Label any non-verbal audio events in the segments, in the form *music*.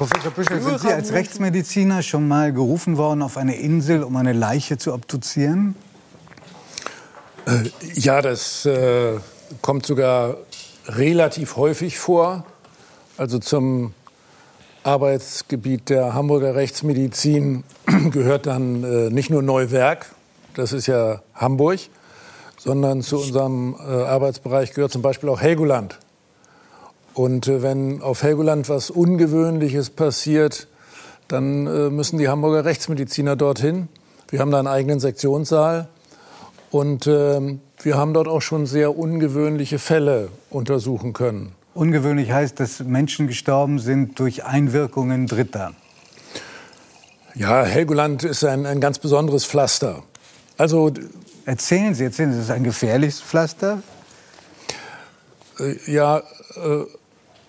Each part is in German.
Professor Büschel, sind Sie als Rechtsmediziner schon mal gerufen worden auf eine Insel, um eine Leiche zu obduzieren? Äh, ja, das äh, kommt sogar relativ häufig vor. Also zum Arbeitsgebiet der Hamburger Rechtsmedizin *clears throat* gehört dann äh, nicht nur Neuwerk, das ist ja Hamburg, sondern zu unserem äh, Arbeitsbereich gehört zum Beispiel auch Helgoland. Und äh, wenn auf Helgoland was Ungewöhnliches passiert, dann äh, müssen die Hamburger Rechtsmediziner dorthin. Wir haben da einen eigenen Sektionssaal und ähm, wir haben dort auch schon sehr ungewöhnliche Fälle untersuchen können. Ungewöhnlich heißt, dass Menschen gestorben sind durch Einwirkungen Dritter. Ja, Helgoland ist ein, ein ganz besonderes Pflaster. Also erzählen Sie, erzählen Sie, ist es ein gefährliches Pflaster? Äh, ja,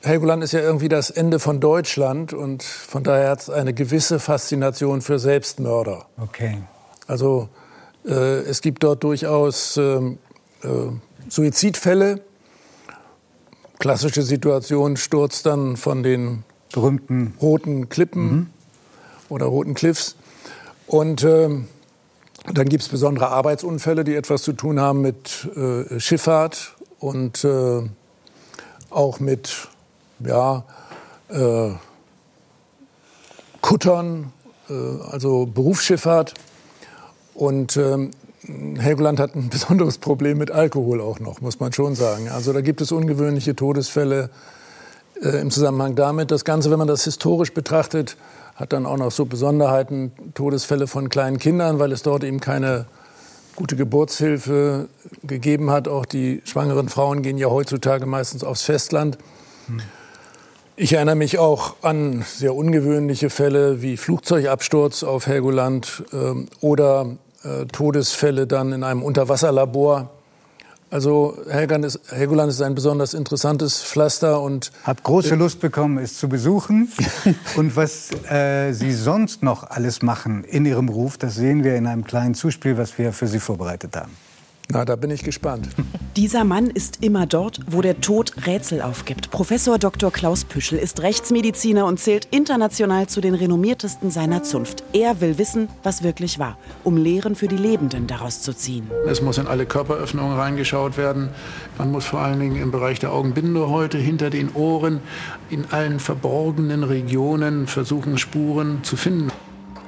Helgoland ist ja irgendwie das Ende von Deutschland und von daher hat es eine gewisse Faszination für Selbstmörder. Okay. Also äh, es gibt dort durchaus ähm, äh, Suizidfälle. Klassische Situation, Sturz dann von den berühmten roten Klippen mhm. oder roten Cliffs. Und ähm, dann gibt es besondere Arbeitsunfälle, die etwas zu tun haben mit äh, Schifffahrt und äh, auch mit ja, äh, Kuttern, äh, also Berufsschifffahrt. Und ähm, Helgoland hat ein *laughs* besonderes Problem mit Alkohol auch noch, muss man schon sagen. Also da gibt es ungewöhnliche Todesfälle äh, im Zusammenhang damit. Das Ganze, wenn man das historisch betrachtet, hat dann auch noch so Besonderheiten, Todesfälle von kleinen Kindern, weil es dort eben keine gute Geburtshilfe gegeben hat. Auch die schwangeren Frauen gehen ja heutzutage meistens aufs Festland. Ich erinnere mich auch an sehr ungewöhnliche Fälle wie Flugzeugabsturz auf Helgoland äh, oder äh, Todesfälle dann in einem Unterwasserlabor. Also Helgoland ist, Helgoland ist ein besonders interessantes Pflaster und hab große Lust bekommen, es zu besuchen. *laughs* und was äh, Sie sonst noch alles machen in Ihrem Beruf, das sehen wir in einem kleinen Zuspiel, was wir für Sie vorbereitet haben. Na, da bin ich gespannt. *laughs* Dieser Mann ist immer dort, wo der Tod Rätsel aufgibt. Professor Dr. Klaus Püschel ist Rechtsmediziner und zählt international zu den renommiertesten seiner Zunft. Er will wissen, was wirklich war, um Lehren für die Lebenden daraus zu ziehen. Es muss in alle Körperöffnungen reingeschaut werden. Man muss vor allen Dingen im Bereich der Augenbindehäute, hinter den Ohren, in allen verborgenen Regionen versuchen, Spuren zu finden.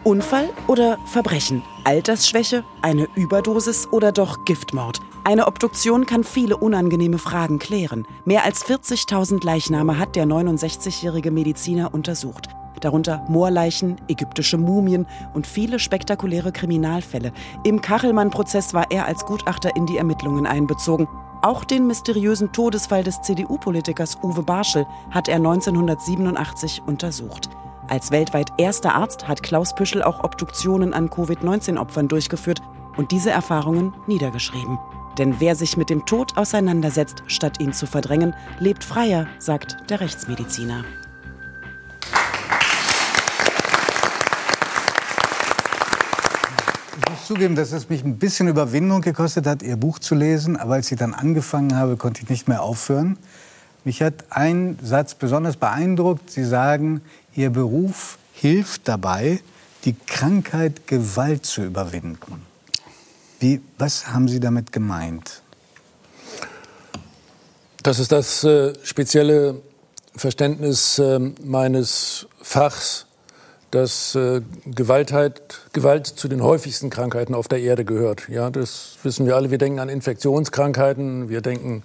Unfall oder Verbrechen? Altersschwäche? Eine Überdosis oder doch Giftmord? Eine Obduktion kann viele unangenehme Fragen klären. Mehr als 40.000 Leichname hat der 69-jährige Mediziner untersucht. Darunter Moorleichen, ägyptische Mumien und viele spektakuläre Kriminalfälle. Im Kachelmann-Prozess war er als Gutachter in die Ermittlungen einbezogen. Auch den mysteriösen Todesfall des CDU-Politikers Uwe Barschel hat er 1987 untersucht. Als weltweit erster Arzt hat Klaus Püschel auch Obduktionen an Covid-19-Opfern durchgeführt und diese Erfahrungen niedergeschrieben. Denn wer sich mit dem Tod auseinandersetzt, statt ihn zu verdrängen, lebt freier, sagt der Rechtsmediziner. Ich muss zugeben, dass es mich ein bisschen Überwindung gekostet hat, Ihr Buch zu lesen. Aber als ich dann angefangen habe, konnte ich nicht mehr aufhören. Mich hat ein Satz besonders beeindruckt. Sie sagen, Ihr Beruf hilft dabei, die Krankheit Gewalt zu überwinden. Wie, was haben Sie damit gemeint? Das ist das äh, spezielle Verständnis äh, meines Fachs dass äh, Gewalt, Gewalt zu den häufigsten Krankheiten auf der Erde gehört. Ja, das wissen wir alle. Wir denken an Infektionskrankheiten, wir denken.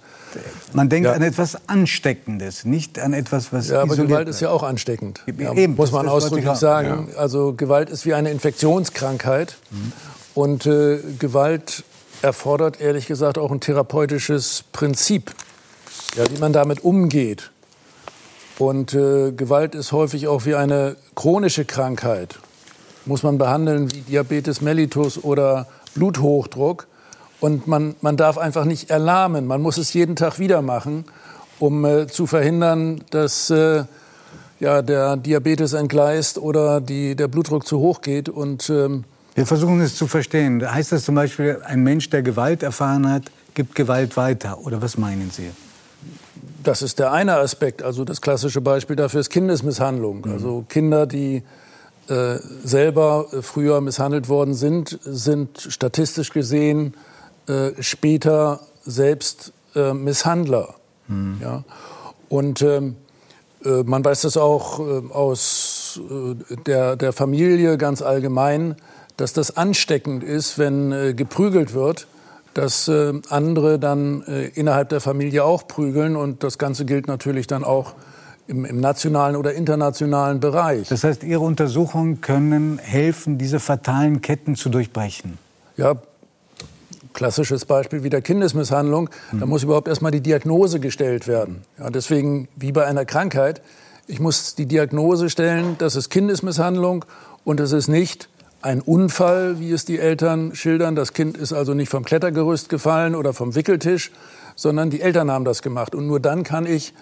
Man denkt ja. an etwas Ansteckendes, nicht an etwas, was. Ja, aber Gewalt ist ja auch ansteckend. Ja, Eben, muss man ausdrücklich sagen. Ja. Also Gewalt ist wie eine Infektionskrankheit. Mhm. Und äh, Gewalt erfordert ehrlich gesagt auch ein therapeutisches Prinzip, ja, wie man damit umgeht. Und äh, Gewalt ist häufig auch wie eine chronische Krankheit. Muss man behandeln wie Diabetes mellitus oder Bluthochdruck. Und man, man darf einfach nicht erlahmen. Man muss es jeden Tag wieder machen, um äh, zu verhindern, dass äh, ja, der Diabetes entgleist oder die, der Blutdruck zu hoch geht. Und, ähm Wir versuchen es zu verstehen. Heißt das zum Beispiel, ein Mensch, der Gewalt erfahren hat, gibt Gewalt weiter? Oder was meinen Sie? Das ist der eine Aspekt. Also das klassische Beispiel dafür ist Kindesmisshandlung. Mhm. Also Kinder, die äh, selber äh, früher misshandelt worden sind, sind statistisch gesehen äh, später selbst äh, Misshandler. Mhm. Ja? Und ähm, äh, man weiß das auch äh, aus der, der Familie ganz allgemein, dass das ansteckend ist, wenn geprügelt wird dass äh, andere dann äh, innerhalb der Familie auch prügeln. Und das Ganze gilt natürlich dann auch im, im, nationalen oder internationalen Bereich. Das heißt, Ihre Untersuchungen können helfen, diese fatalen Ketten zu durchbrechen? Ja, klassisches Beispiel wieder Kindesmisshandlung. Da muss überhaupt erstmal die Diagnose gestellt werden. Ja, deswegen, wie bei einer Krankheit, ich muss die Diagnose stellen, das ist Kindesmisshandlung und es ist nicht ein Unfall, wie es die Eltern schildern. Das Kind ist also nicht vom Klettergerüst gefallen oder vom Wickeltisch, sondern die Eltern haben das gemacht. Und nur dann kann ich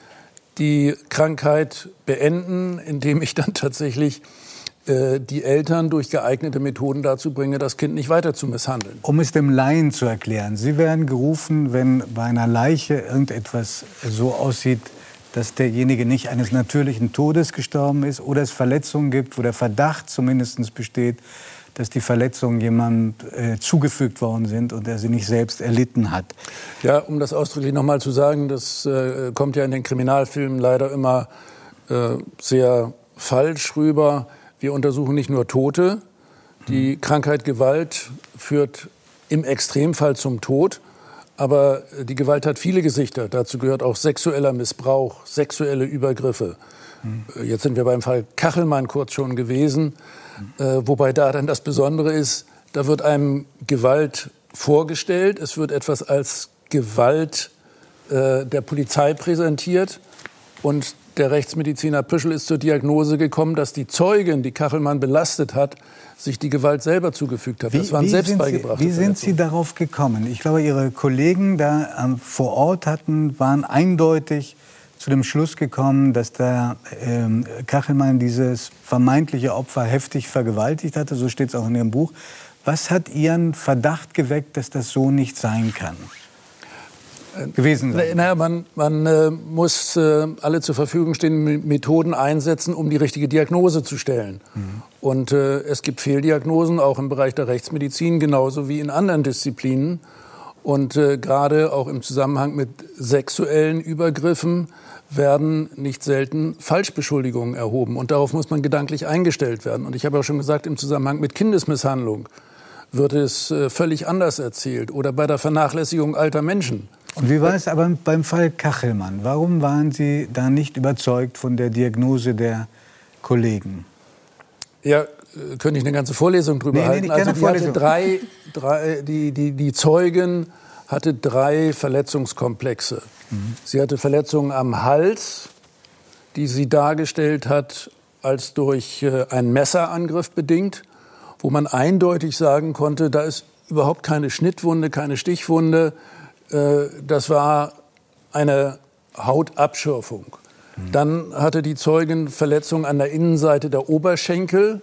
die Krankheit beenden, indem ich dann tatsächlich äh, die Eltern durch geeignete Methoden dazu bringe, das Kind nicht weiter zu misshandeln. Um es dem Laien zu erklären, Sie werden gerufen, wenn bei einer Leiche irgendetwas so aussieht, dass derjenige nicht eines natürlichen Todes gestorben ist oder es Verletzungen gibt, wo der Verdacht zumindest besteht, dass die Verletzungen jemand äh, zugefügt worden sind und er sie nicht selbst erlitten hat. Ja, um das ausdrücklich noch mal zu sagen, das äh, kommt ja in den Kriminalfilmen leider immer äh, sehr falsch rüber. Wir untersuchen nicht nur Tote. Die hm. Krankheit Gewalt führt im Extremfall zum Tod. Aber die Gewalt hat viele Gesichter. Dazu gehört auch sexueller Missbrauch, sexuelle Übergriffe. Mhm. Jetzt sind wir beim Fall Kachelmann kurz schon gewesen, äh, wobei da dann das Besondere ist, da wird einem Gewalt vorgestellt, es wird etwas als Gewalt äh, der Polizei präsentiert und der Rechtsmediziner Püschel ist zur Diagnose gekommen, dass die Zeugin, die Kachelmann belastet hat, sich die Gewalt selber zugefügt hat. das waren selbst beigebracht. Wie sind Sie darauf gekommen? Ich glaube, Ihre Kollegen da ähm, vor Ort hatten, waren eindeutig zu dem Schluss gekommen, dass der ähm, Kachelmann dieses vermeintliche Opfer heftig vergewaltigt hatte. So steht es auch in Ihrem Buch. Was hat Ihren Verdacht geweckt, dass das so nicht sein kann? Gewesen sein? Naja, man, man äh, muss äh, alle zur Verfügung stehenden Methoden einsetzen, um die richtige Diagnose zu stellen. Mhm. Und äh, es gibt Fehldiagnosen, auch im Bereich der Rechtsmedizin, genauso wie in anderen Disziplinen. Und äh, gerade auch im Zusammenhang mit sexuellen Übergriffen werden nicht selten Falschbeschuldigungen erhoben. Und darauf muss man gedanklich eingestellt werden. Und ich habe auch schon gesagt, im Zusammenhang mit Kindesmisshandlung wird es äh, völlig anders erzählt oder bei der Vernachlässigung alter Menschen. Und wie war es aber beim Fall Kachelmann? Warum waren Sie da nicht überzeugt von der Diagnose der Kollegen? Ja, könnte ich eine ganze Vorlesung drüber nee, halten. Nee, also die, Vorlesung. Hatte drei, drei, die, die, die Zeugin hatte drei Verletzungskomplexe. Mhm. Sie hatte Verletzungen am Hals, die sie dargestellt hat als durch äh, einen Messerangriff bedingt, wo man eindeutig sagen konnte, da ist überhaupt keine Schnittwunde, keine Stichwunde, das war eine Hautabschürfung. Mhm. Dann hatte die Zeugin Verletzungen an der Innenseite der Oberschenkel,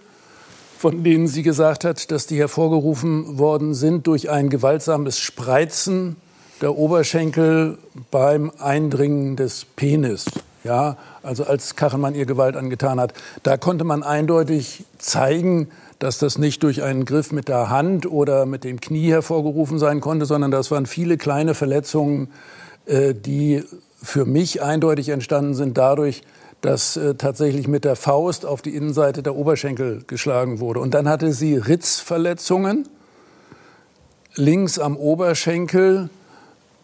von denen sie gesagt hat, dass die hervorgerufen worden sind durch ein gewaltsames Spreizen der Oberschenkel beim Eindringen des Penis. Ja, also als Kachelmann ihr Gewalt angetan hat. Da konnte man eindeutig zeigen, dass das nicht durch einen Griff mit der Hand oder mit dem Knie hervorgerufen sein konnte, sondern das waren viele kleine Verletzungen, äh, die für mich eindeutig entstanden sind dadurch, dass äh, tatsächlich mit der Faust auf die Innenseite der Oberschenkel geschlagen wurde. Und dann hatte sie Ritzverletzungen, links am Oberschenkel,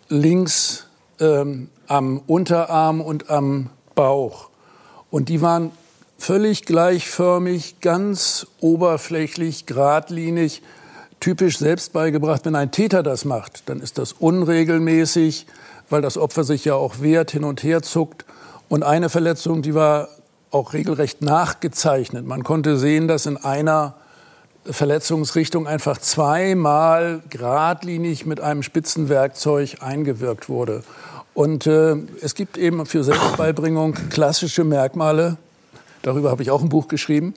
links ähm, am Unterarm und am Bauch. Und die waren völlig gleichförmig, ganz oberflächlich, geradlinig, typisch selbst beigebracht. Wenn ein Täter das macht, dann ist das unregelmäßig, weil das Opfer sich ja auch wehrt, hin und her zuckt. Und eine Verletzung, die war auch regelrecht nachgezeichnet. Man konnte sehen, dass in einer Verletzungsrichtung einfach zweimal geradlinig mit einem spitzen Werkzeug eingewirkt wurde. Und äh, es gibt eben für Selbstbeibringung klassische Merkmale Darüber habe ich auch ein Buch geschrieben.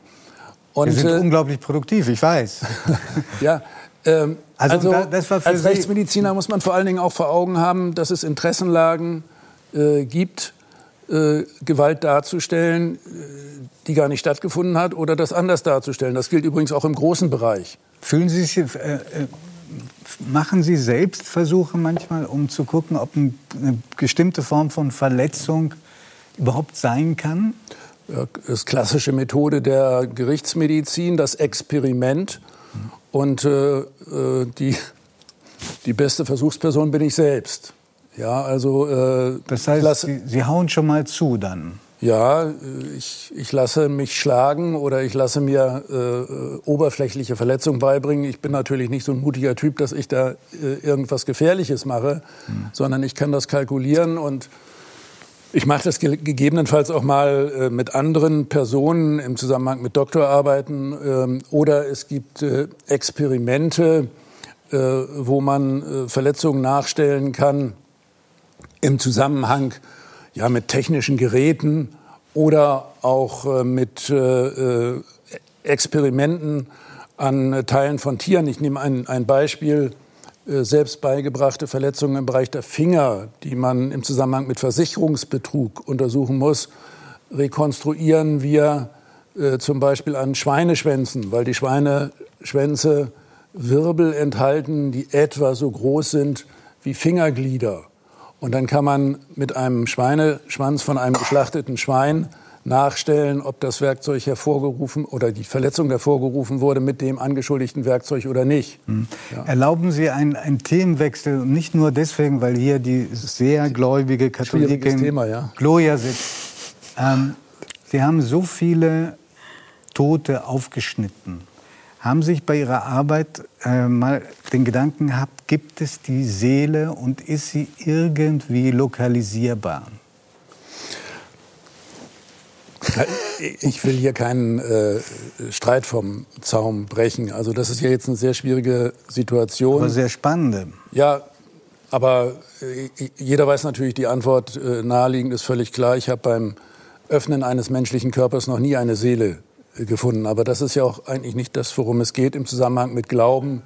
Und, Sie sind äh, unglaublich produktiv, ich weiß. *laughs* ja, ähm, also, also als Sie Rechtsmediziner muss man vor allen Dingen auch vor Augen haben, dass es Interessenlagen äh, gibt, äh, Gewalt darzustellen, äh, die gar nicht stattgefunden hat, oder das anders darzustellen. Das gilt übrigens auch im großen Bereich. Fühlen Sie sich, äh, äh, machen Sie selbst Versuche manchmal, um zu gucken, ob ein, eine bestimmte Form von Verletzung überhaupt sein kann? Das klassische Methode der Gerichtsmedizin, das Experiment. Und äh, äh die, die beste Versuchsperson bin ich selbst. Ja, also. Äh, das heißt, Sie, Sie hauen schon mal zu dann? Ja, ich, ich lasse mich schlagen oder ich lasse mir äh, oberflächliche Verletzungen beibringen. Ich bin natürlich nicht so ein mutiger Typ, dass ich da äh, irgendwas Gefährliches mache, mhm. sondern ich kann das kalkulieren und ich mache das ge gegebenenfalls auch mal äh, mit anderen Personen im Zusammenhang mit Doktorarbeiten ähm, oder es gibt äh, Experimente, äh, wo man äh, Verletzungen nachstellen kann im Zusammenhang ja, mit technischen Geräten oder auch äh, mit äh, Experimenten an Teilen von Tieren. Ich nehme ein, ein Beispiel, selbst beigebrachte Verletzungen im Bereich der Finger, die man im Zusammenhang mit Versicherungsbetrug untersuchen muss, rekonstruieren wir äh, zum Beispiel an Schweineschwänzen, weil die Schweineschwänze Wirbel enthalten, die etwa so groß sind wie Fingerglieder. Und dann kann man mit einem Schweineschwanz von einem geschlachteten Schwein nachstellen, ob das Werkzeug hervorgerufen oder die Verletzung hervorgerufen wurde mit dem angeschuldigten Werkzeug oder nicht. Mhm. Ja. Erlauben Sie einen, einen Themenwechsel, nicht nur deswegen, weil hier die sehr gläubige Katholikin Thema, ja. Gloria sitzt. Ähm, Sie haben so viele Tote aufgeschnitten. Haben sich bei Ihrer Arbeit äh, mal den Gedanken gehabt, gibt es die Seele und ist sie irgendwie lokalisierbar? Ich will hier keinen äh, Streit vom Zaum brechen. Also das ist ja jetzt eine sehr schwierige Situation. Aber sehr spannende. Ja, aber äh, jeder weiß natürlich, die Antwort äh, naheliegend ist völlig klar. Ich habe beim Öffnen eines menschlichen Körpers noch nie eine Seele gefunden. Aber das ist ja auch eigentlich nicht das, worum es geht im Zusammenhang mit Glauben,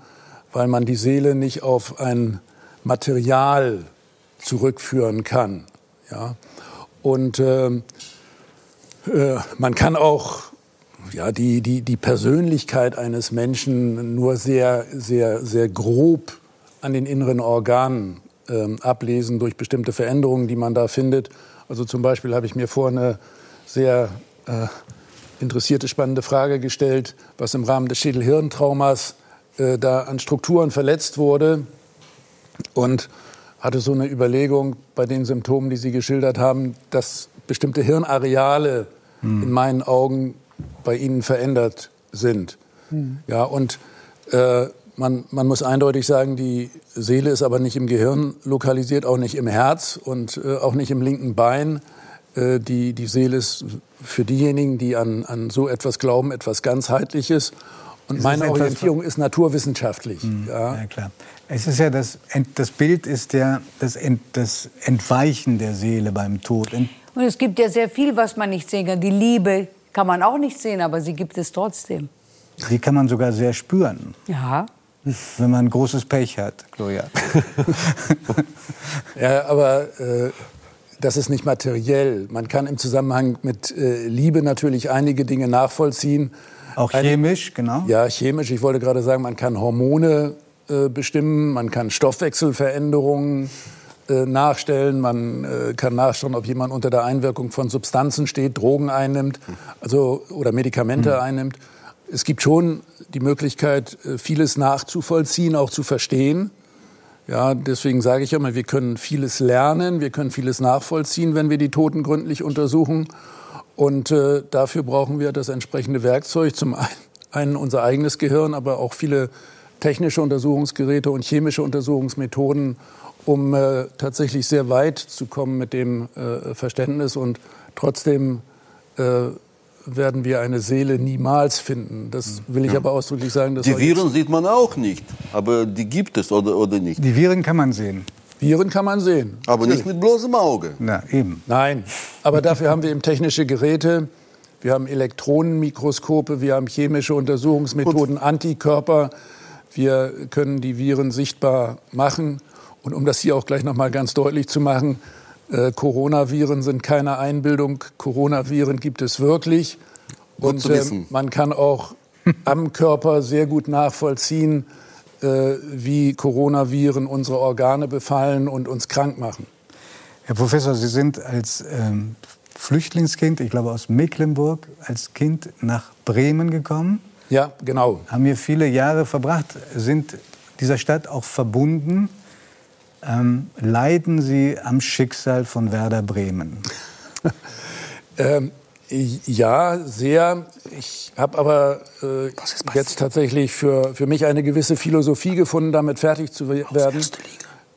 weil man die Seele nicht auf ein Material zurückführen kann. Ja? Und äh, man kann auch ja, die, die, die Persönlichkeit eines Menschen nur sehr, sehr, sehr grob an den inneren Organen äh, ablesen durch bestimmte Veränderungen, die man da findet. Also zum Beispiel habe ich mir vor eine sehr äh, interessierte, spannende Frage gestellt, was im Rahmen des Schädelhirntraumas äh, da an Strukturen verletzt wurde und hatte so eine Überlegung bei den Symptomen, die Sie geschildert haben, dass bestimmte Hirnareale hm. in meinen Augen bei Ihnen verändert sind. Hm. Ja, und äh, man, man, muss eindeutig sagen, die Seele ist aber nicht im Gehirn lokalisiert, auch nicht im Herz und äh, auch nicht im linken Bein. Äh, die, die Seele ist für diejenigen, die an, an so etwas glauben, etwas ganzheitliches. Und ist meine Orientierung ist naturwissenschaftlich. Mhm, ja. ja. klar. Es ist ja das, das Bild ist ja das, Ent, das Entweichen der Seele beim Tod. Und es gibt ja sehr viel, was man nicht sehen kann. Die Liebe kann man auch nicht sehen, aber sie gibt es trotzdem. Die kann man sogar sehr spüren. Ja. Wenn man großes Pech hat, Gloria. *laughs* ja, aber äh, das ist nicht materiell. Man kann im Zusammenhang mit äh, Liebe natürlich einige Dinge nachvollziehen. Auch chemisch, genau? Ja, chemisch. Ich wollte gerade sagen, man kann Hormone äh, bestimmen, man kann Stoffwechselveränderungen äh, nachstellen, man äh, kann nachschauen, ob jemand unter der Einwirkung von Substanzen steht, Drogen einnimmt, also oder Medikamente mhm. einnimmt. Es gibt schon die Möglichkeit, äh, vieles nachzuvollziehen, auch zu verstehen. Ja, deswegen sage ich immer, wir können vieles lernen, wir können vieles nachvollziehen, wenn wir die Toten gründlich untersuchen. Und äh, dafür brauchen wir das entsprechende Werkzeug. Zum einen unser eigenes Gehirn, aber auch viele technische Untersuchungsgeräte und chemische Untersuchungsmethoden, um äh, tatsächlich sehr weit zu kommen mit dem äh, Verständnis und trotzdem äh, werden wir eine Seele niemals finden. Das will ich ja. aber ausdrücklich sagen. die Viren sieht man auch nicht, aber die gibt es oder, oder nicht? Die Viren kann man sehen. Viren kann man sehen. Aber Natürlich. nicht mit bloßem Auge. Na, eben. Nein, aber dafür haben wir eben technische Geräte. Wir haben Elektronenmikroskope, wir haben chemische Untersuchungsmethoden, Gut. Antikörper. Wir können die Viren sichtbar machen. Und um das hier auch gleich noch mal ganz deutlich zu machen, Äh, Coronaviren sind keine Einbildung, Coronaviren gibt es wirklich. Gut und. Äh, man kann auch *laughs* am Körper sehr gut nachvollziehen, äh, wie Coronaviren unsere Organe befallen und uns krank machen. Herr Professor, Sie sind als ähm, Flüchtlingskind, ich glaube aus Mecklenburg, als Kind nach Bremen gekommen, Ja, genau. haben hier viele Jahre verbracht, sind dieser Stadt auch verbunden. Ähm, leiden Sie am Schicksal von Werder Bremen? *laughs* Ähm, ja, sehr. Ich habe aber äh, jetzt tatsächlich für, für mich eine gewisse Philosophie gefunden, damit fertig zu we- werden.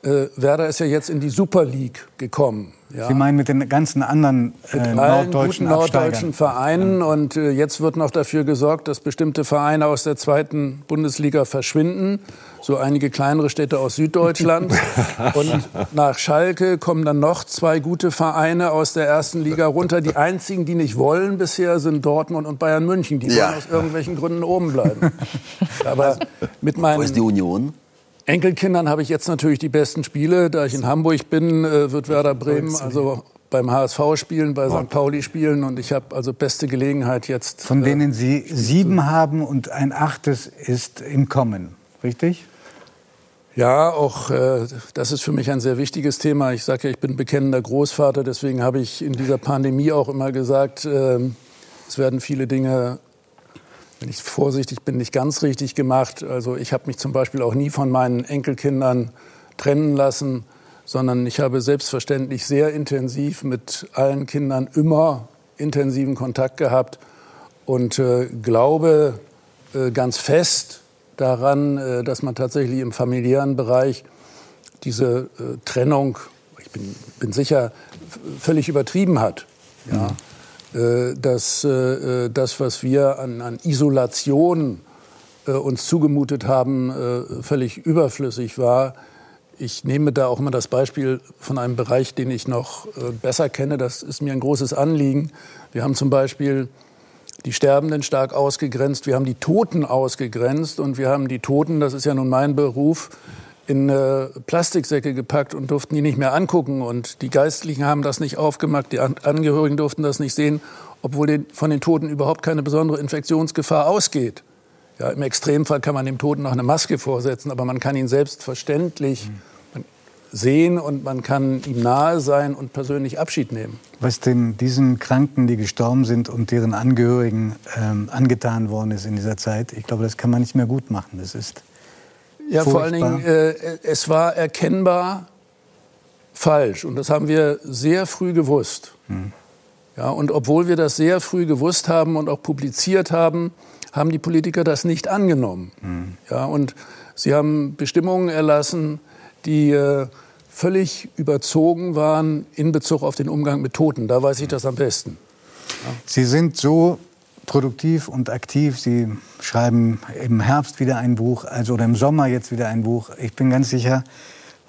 Äh, Werder ist ja jetzt in die Super League gekommen. Ja. Sie meinen mit den ganzen anderen äh, mit allen norddeutschen guten norddeutschen? Vereinen. Und äh, jetzt wird noch dafür gesorgt, dass bestimmte Vereine aus der zweiten Bundesliga verschwinden. So einige kleinere Städte aus Süddeutschland. *laughs* und nach Schalke kommen dann noch zwei gute Vereine aus der ersten Liga runter. Die einzigen, die nicht wollen bisher, sind Dortmund und Bayern München. Die Ja. wollen aus irgendwelchen Gründen oben bleiben. *laughs* Aber mit Wo ist die meinen Union? Enkelkindern habe ich jetzt natürlich die besten Spiele. Da ich in Hamburg bin, äh, wird Werder Bremen also beim HSV spielen, bei St. Pauli spielen. Und ich habe also beste Gelegenheit jetzt. Von äh, denen Sie sieben haben und ein achtes ist im Kommen, richtig? Ja, auch äh, das ist für mich ein sehr wichtiges Thema. Ich sage ja, ich bin bekennender Großvater, deswegen habe ich in dieser Pandemie auch immer gesagt, ähm, es werden viele Dinge, wenn ich vorsichtig bin, nicht ganz richtig gemacht. Also ich habe mich zum Beispiel auch nie von meinen Enkelkindern trennen lassen, sondern ich habe selbstverständlich sehr intensiv mit allen Kindern immer intensiven Kontakt gehabt und äh, glaube äh, ganz fest daran, äh, dass man tatsächlich im familiären Bereich diese äh, Trennung, ich bin, bin sicher, völlig übertrieben hat. Ja? Äh, dass äh, äh, das, was wir an, an Isolation äh, uns zugemutet haben, äh, völlig überflüssig war. Ich nehme da auch immer das Beispiel von einem Bereich, den ich noch äh, besser kenne. Das ist mir ein großes Anliegen. Wir haben zum Beispiel die Sterbenden stark ausgegrenzt, wir haben die Toten ausgegrenzt und wir haben die Toten, das ist ja nun mein Beruf, in äh, Plastiksäcke gepackt und durften die nicht mehr angucken. Und die Geistlichen haben das nicht aufgemacht, die An Angehörigen durften das nicht sehen, obwohl den, von den Toten überhaupt keine besondere Infektionsgefahr ausgeht. Ja, Im Extremfall kann man dem Toten noch eine Maske vorsetzen, aber man kann ihn selbstverständlich sehen und man kann ihm nahe sein und persönlich Abschied nehmen. Was denn diesen Kranken, die gestorben sind und deren Angehörigen ähm, angetan worden ist in dieser Zeit, ich glaube, das kann man nicht mehr gut machen. Das ist Ja, vor allen Furchtbar. Dingen, äh, es war erkennbar falsch. Und das haben wir sehr früh gewusst. Ja, und obwohl wir das sehr früh gewusst haben und auch publiziert haben, haben die Politiker das nicht angenommen. Ja, und sie haben Bestimmungen erlassen, die äh, völlig überzogen waren in Bezug auf den Umgang mit Toten. Da weiß ich das am besten. Sie sind so produktiv und aktiv. Sie schreiben im Herbst wieder ein Buch, also oder im Sommer jetzt wieder ein Buch. Ich bin ganz sicher,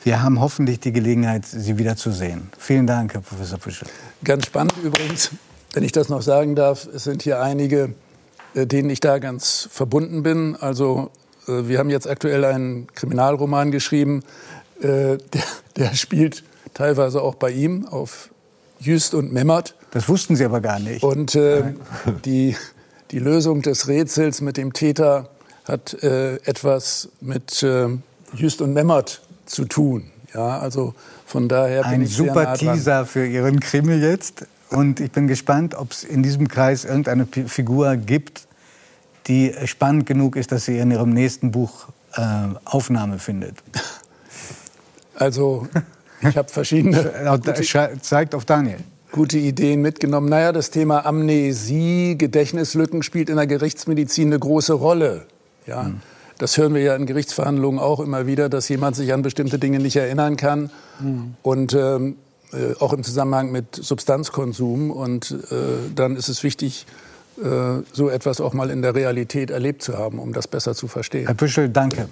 wir haben hoffentlich die Gelegenheit, Sie wieder zu sehen. Vielen Dank, Herr Professor Büschel. Ganz spannend übrigens, wenn ich das noch sagen darf, es sind hier einige, äh, denen ich da ganz verbunden bin. Also äh, wir haben jetzt aktuell einen Kriminalroman geschrieben, äh, *laughs* der, der spielt teilweise auch bei ihm auf Jüst und Memmert. Das wussten Sie aber gar nicht. Und äh, die, die Lösung des Rätsels mit dem Täter hat äh, etwas mit äh, Jüst und Memmert zu tun. Ja, also von daher bin Ein ich sehr super nah dran. Teaser für Ihren Krimi jetzt. Und ich bin gespannt, ob es in diesem Kreis irgendeine Pi- Figur gibt, die spannend genug ist, dass sie in Ihrem nächsten Buch äh, Aufnahme findet. Also ich habe verschiedene *laughs* Zeigt auf Daniel. Gute Ideen mitgenommen. Naja, das Thema Amnesie, Gedächtnislücken spielt in der Gerichtsmedizin eine große Rolle. Ja, Das hören wir ja in Gerichtsverhandlungen auch immer wieder, dass jemand sich an bestimmte Dinge nicht erinnern kann. Und ähm, äh, auch im Zusammenhang mit Substanzkonsum. Und äh, dann ist es wichtig, äh, so etwas auch mal in der Realität erlebt zu haben, um das besser zu verstehen. Herr Büschel, danke.